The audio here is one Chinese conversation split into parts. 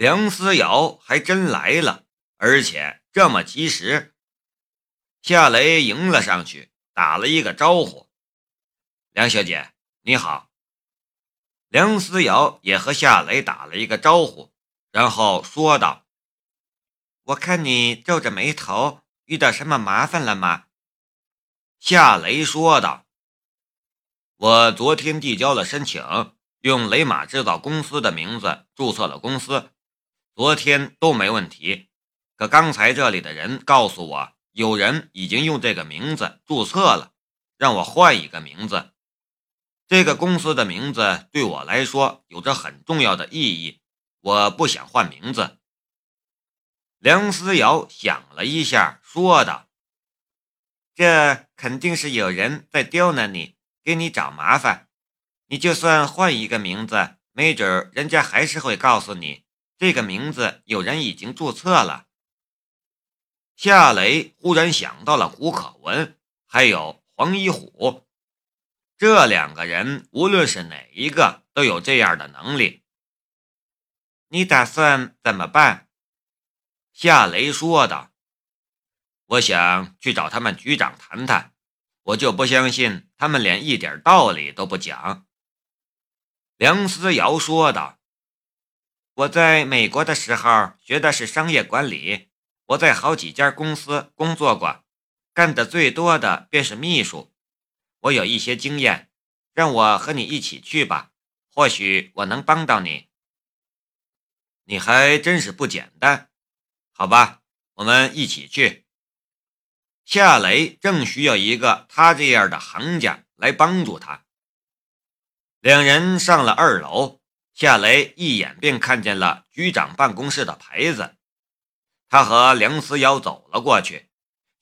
梁思瑶还真来了，而且这么及时。夏雷迎了上去，打了一个招呼：“梁小姐，你好。”梁思瑶也和夏雷打了一个招呼，然后说道：“我看你皱着眉头，遇到什么麻烦了吗？”夏雷说道：“我昨天递交了申请，用雷马制造公司的名字注册了公司。”昨天都没问题，可刚才这里的人告诉我，有人已经用这个名字注册了，让我换一个名字。这个公司的名字对我来说有着很重要的意义，我不想换名字。梁思瑶想了一下，说道：“这肯定是有人在刁难你，给你找麻烦。你就算换一个名字，没准人家还是会告诉你。”这个名字有人已经注册了。夏雷忽然想到了胡可文，还有黄一虎，这两个人无论是哪一个都有这样的能力。你打算怎么办？夏雷说道：“我想去找他们局长谈谈，我就不相信他们连一点道理都不讲。”梁思瑶说道。我在美国的时候学的是商业管理，我在好几家公司工作过，干的最多的便是秘书。我有一些经验，让我和你一起去吧，或许我能帮到你。你还真是不简单，好吧，我们一起去。夏雷正需要一个他这样的行家来帮助他。两人上了二楼。夏雷一眼便看见了局长办公室的牌子，他和梁思瑶走了过去，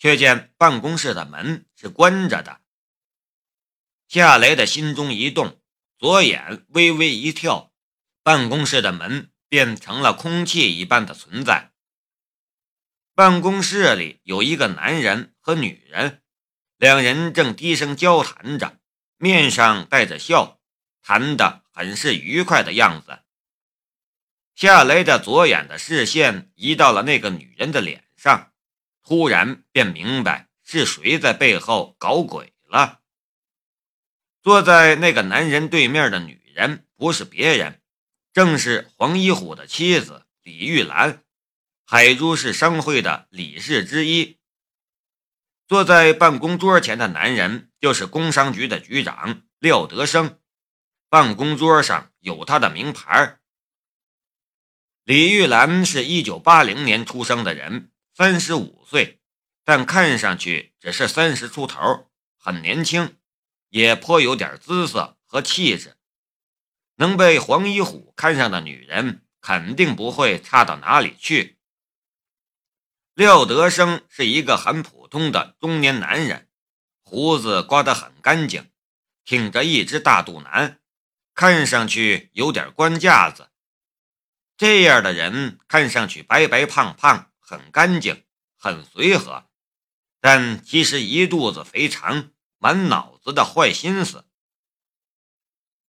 却见办公室的门是关着的。夏雷的心中一动，左眼微微一跳，办公室的门变成了空气一般的存在。办公室里有一个男人和女人，两人正低声交谈着，面上带着笑，谈的。很是愉快的样子。夏雷的左眼的视线移到了那个女人的脸上，突然便明白是谁在背后搞鬼了。坐在那个男人对面的女人不是别人，正是黄一虎的妻子李玉兰，海珠市商会的理事之一。坐在办公桌前的男人就是工商局的局长廖德生。办公桌上有他的名牌。李玉兰是一九八零年出生的人，三十五岁，但看上去只是三十出头，很年轻，也颇有点姿色和气质。能被黄一虎看上的女人，肯定不会差到哪里去。廖德生是一个很普通的中年男人，胡子刮得很干净，挺着一只大肚腩。看上去有点官架子，这样的人看上去白白胖胖，很干净，很随和，但其实一肚子肥肠，满脑子的坏心思。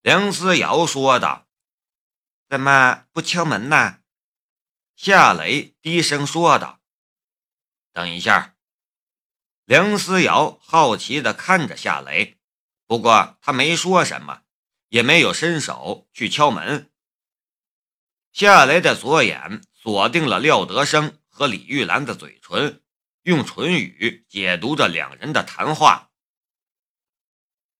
梁思瑶说道：“怎么不敲门呢？”夏雷低声说道：“等一下。”梁思瑶好奇地看着夏雷，不过他没说什么。也没有伸手去敲门。夏雷的左眼锁定了廖德生和李玉兰的嘴唇，用唇语解读着两人的谈话。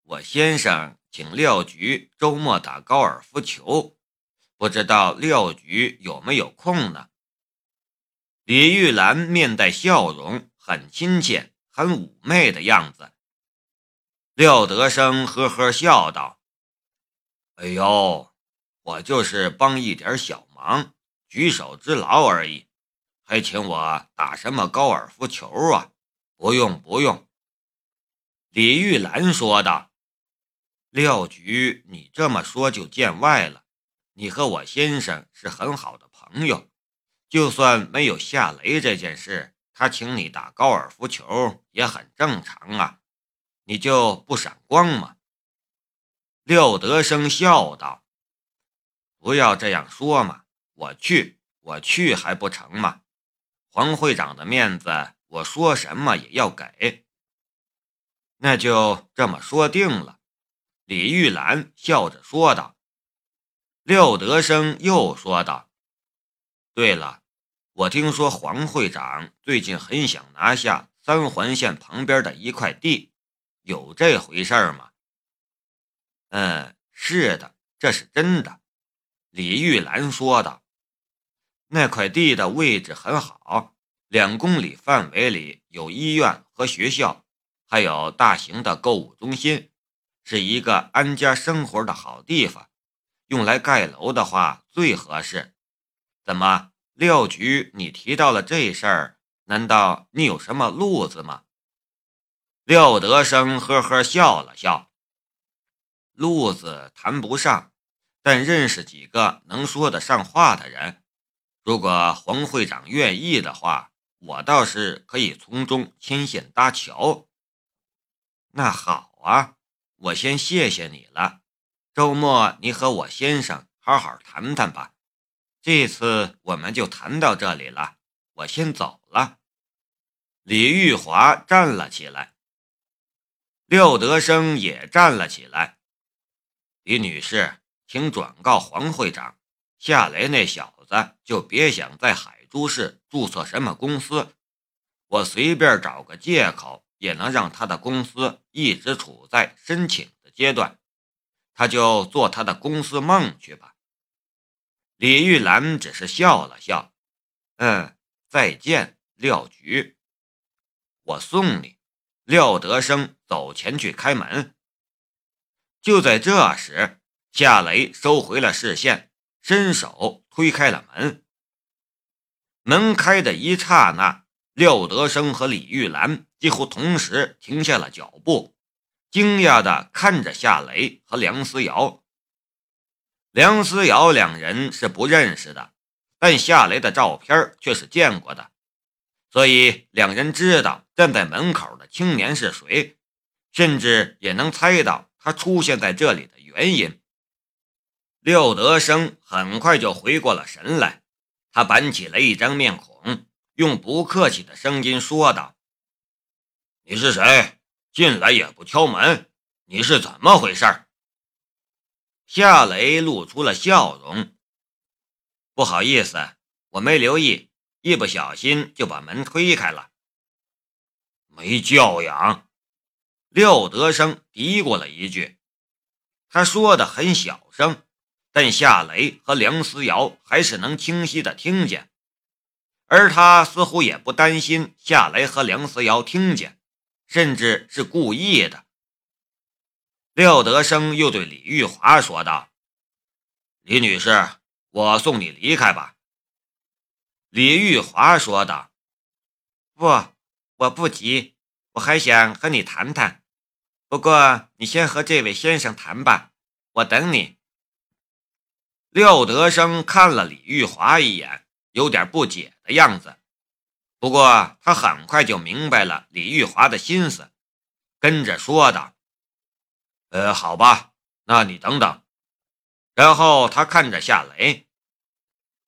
我先生请廖局周末打高尔夫球，不知道廖局有没有空呢？李玉兰面带笑容，很亲切、很妩媚的样子。廖德生呵呵笑道。哎呦，我就是帮一点小忙，举手之劳而已，还请我打什么高尔夫球啊？不用不用。”李玉兰说道。“廖局，你这么说就见外了。你和我先生是很好的朋友，就算没有夏雷这件事，他请你打高尔夫球也很正常啊。你就不闪光吗？”廖德生笑道：“不要这样说嘛，我去，我去还不成吗？黄会长的面子，我说什么也要给。那就这么说定了。李玉兰笑着说道。廖德生又说道：“对了，我听说黄会长最近很想拿下三环线旁边的一块地，有这回事吗？”“嗯，是的，这是真的。”李玉兰说道。“那块地的位置很好，两公里范围里有医院和学校，还有大型的购物中心，是一个安家生活的好地方。”用来盖楼的话最合适。怎么，廖局，你提到了这事儿，难道你有什么路子吗？廖德生呵呵笑了笑，路子谈不上，但认识几个能说得上话的人。如果黄会长愿意的话，我倒是可以从中牵线搭桥。那好啊，我先谢谢你了。周末你和我先生好好谈谈吧，这次我们就谈到这里了，我先走了。李玉华站了起来，廖德生也站了起来。李女士，请转告黄会长，夏雷那小子就别想在海珠市注册什么公司，我随便找个借口也能让他的公司一直处在申请的阶段。他就做他的公司梦去吧。李玉兰只是笑了笑，嗯，再见，廖局，我送你。廖德生走前去开门。就在这时，夏雷收回了视线，伸手推开了门。门开的一刹那，廖德生和李玉兰几乎同时停下了脚步。惊讶地看着夏雷和梁思瑶。梁思瑶两人是不认识的，但夏雷的照片却是见过的，所以两人知道站在门口的青年是谁，甚至也能猜到他出现在这里的原因。廖德生很快就回过了神来，他板起了一张面孔，用不客气的声音说道：“你是谁？”进来也不敲门，你是怎么回事？夏雷露出了笑容。不好意思，我没留意，一不小心就把门推开了。没教养，廖德生嘀咕了一句。他说的很小声，但夏雷和梁思瑶还是能清晰的听见，而他似乎也不担心夏雷和梁思瑶听见。甚至是故意的。廖德生又对李玉华说道：“李女士，我送你离开吧。”李玉华说道：“不，我不急，我还想和你谈谈。不过你先和这位先生谈吧，我等你。”廖德生看了李玉华一眼，有点不解的样子。不过他很快就明白了李玉华的心思，跟着说道：“呃，好吧，那你等等。”然后他看着夏雷：“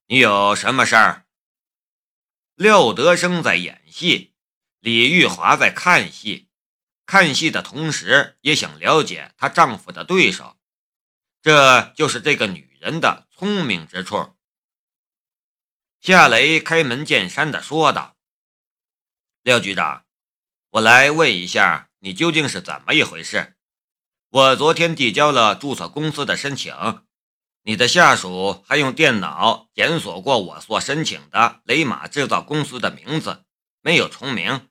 你有什么事儿？”廖德生在演戏，李玉华在看戏，看戏的同时也想了解她丈夫的对手，这就是这个女人的聪明之处。夏雷开门见山的说道。廖局长，我来问一下，你究竟是怎么一回事？我昨天递交了注册公司的申请，你的下属还用电脑检索过我所申请的雷马制造公司的名字，没有重名。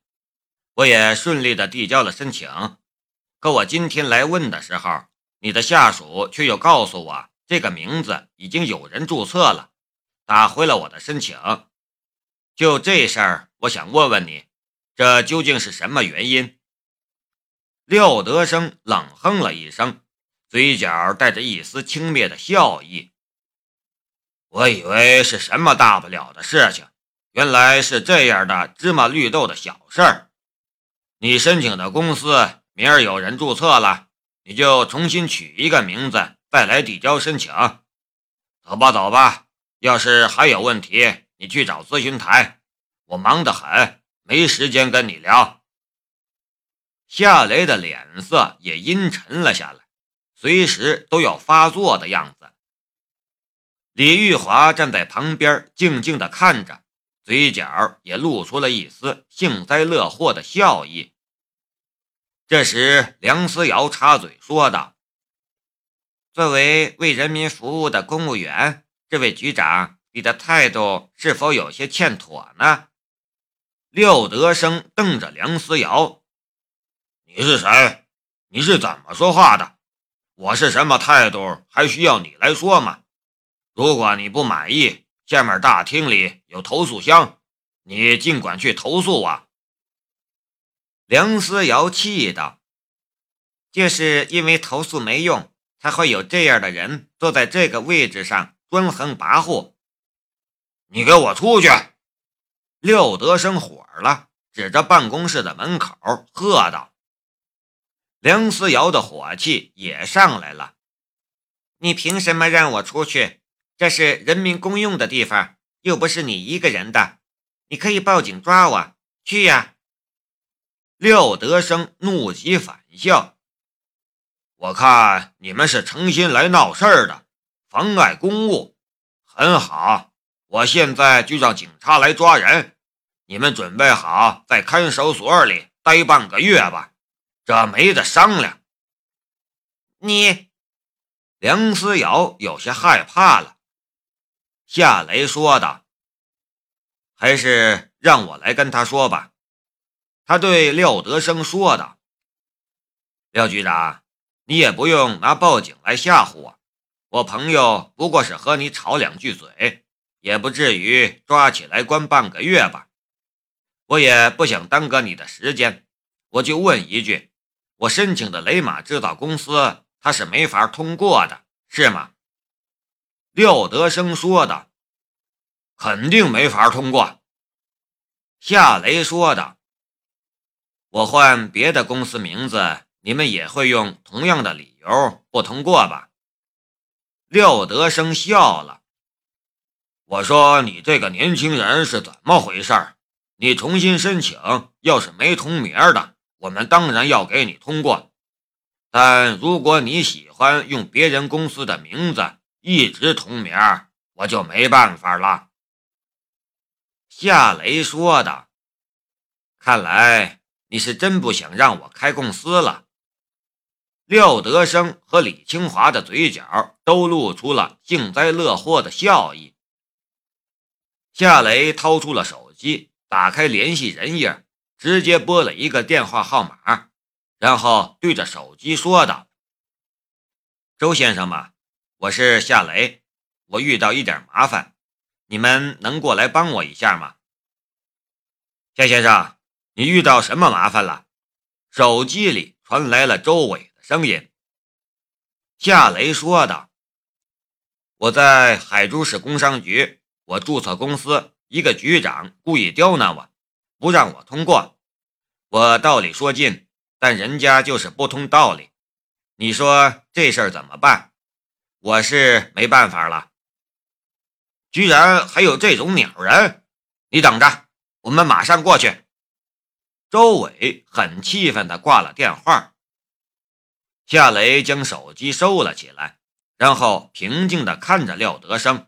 我也顺利的递交了申请，可我今天来问的时候，你的下属却又告诉我，这个名字已经有人注册了，打回了我的申请。就这事儿，我想问问你。这究竟是什么原因？廖德生冷哼了一声，嘴角带着一丝轻蔑的笑意。我以为是什么大不了的事情，原来是这样的芝麻绿豆的小事儿。你申请的公司明儿有人注册了，你就重新取一个名字，再来递交申请。走吧，走吧，要是还有问题，你去找咨询台，我忙得很，没时间跟你聊。”夏雷的脸色也阴沉了下来，随时都要发作的样子。李玉华站在旁边，静静的看着，嘴角也露出了一丝幸灾乐祸的笑意。这时，梁思瑶插嘴说道：“作为为人民服务的公务员，这位局长，你的态度是否有些欠妥呢？”廖德生瞪着梁思瑶：“你是谁？你是怎么说话的？我是什么态度，还需要你来说吗？”如果你不满意，下面大厅里有投诉箱，你尽管去投诉啊！梁思瑶气道：“就是因为投诉没用，才会有这样的人坐在这个位置上专横跋扈。”你给我出去！廖德生火了，指着办公室的门口喝道。梁思瑶的火气也上来了：“你凭什么让我出去？”这是人民公用的地方，又不是你一个人的，你可以报警抓我去呀！廖德生怒极反笑：“我看你们是诚心来闹事儿的，妨碍公务。很好，我现在就让警察来抓人。你们准备好在看守所里待半个月吧，这没得商量。”你，梁思瑶有些害怕了。夏雷说道：“还是让我来跟他说吧。”他对廖德生说道：“廖局长，你也不用拿报警来吓唬我。我朋友不过是和你吵两句嘴，也不至于抓起来关半个月吧。我也不想耽搁你的时间，我就问一句：我申请的雷马制造公司，他是没法通过的，是吗？”廖德生说的：“肯定没法通过。”夏雷说的：“我换别的公司名字，你们也会用同样的理由不通过吧？”廖德生笑了：“我说你这个年轻人是怎么回事？你重新申请，要是没同名的，我们当然要给你通过。但如果你喜欢用别人公司的名字，”一直同名，我就没办法了。”夏雷说的。看来你是真不想让我开公司了。廖德生和李清华的嘴角都露出了幸灾乐祸的笑意。夏雷掏出了手机，打开联系人页，直接拨了一个电话号码，然后对着手机说道：“周先生吗？”我是夏雷，我遇到一点麻烦，你们能过来帮我一下吗？夏先生，你遇到什么麻烦了？手机里传来了周伟的声音。夏雷说道：“我在海珠市工商局，我注册公司，一个局长故意刁难我，不让我通过。我道理说尽，但人家就是不通道理。你说这事儿怎么办？”我是没办法了，居然还有这种鸟人！你等着，我们马上过去。周伟很气愤地挂了电话。夏雷将手机收了起来，然后平静地看着廖德生，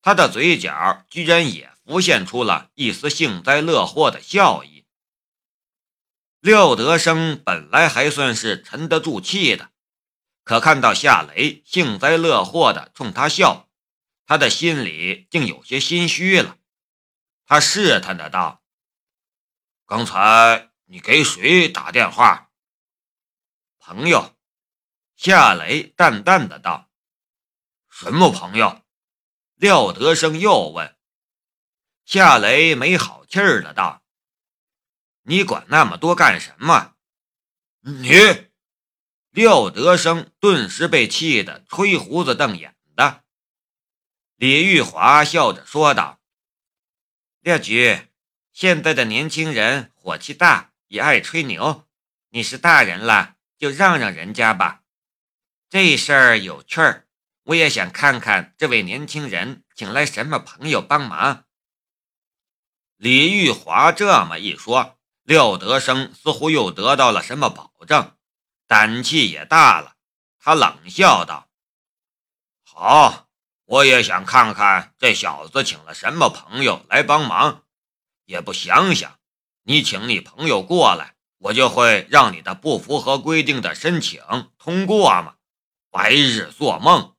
他的嘴角居然也浮现出了一丝幸灾乐祸的笑意。廖德生本来还算是沉得住气的。可看到夏雷幸灾乐祸的冲他笑，他的心里竟有些心虚了。他试探的道：“刚才你给谁打电话？”朋友，夏雷淡淡的道：“什么朋友？”廖德生又问。夏雷没好气儿的道：“你管那么多干什么？你。”廖德生顿时被气得吹胡子瞪眼的。李玉华笑着说道：“廖局，现在的年轻人火气大，也爱吹牛。你是大人了，就让让人家吧。这事儿有趣儿，我也想看看这位年轻人请来什么朋友帮忙。李玉华这么一说，廖德生似乎又得到了什么保证，胆气也大了。他冷笑道：“好，我也想看看这小子请了什么朋友来帮忙。也不想想，你请你朋友过来，我就会让你的不符合规定的申请通过吗？白日做梦！”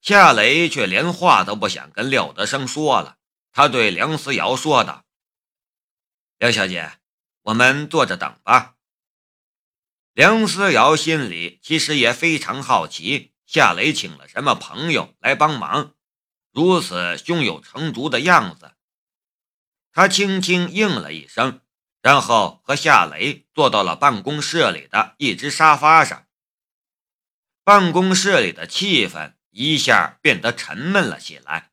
夏雷却连话都不想跟廖德生说了。他对梁思瑶说道：“梁小姐，我们坐着等吧。”梁思瑶心里其实也非常好奇，夏雷请了什么朋友来帮忙，如此胸有成竹的样子。他轻轻应了一声，然后和夏雷坐到了办公室里的一只沙发上。办公室里的气氛一下变得沉闷了起来。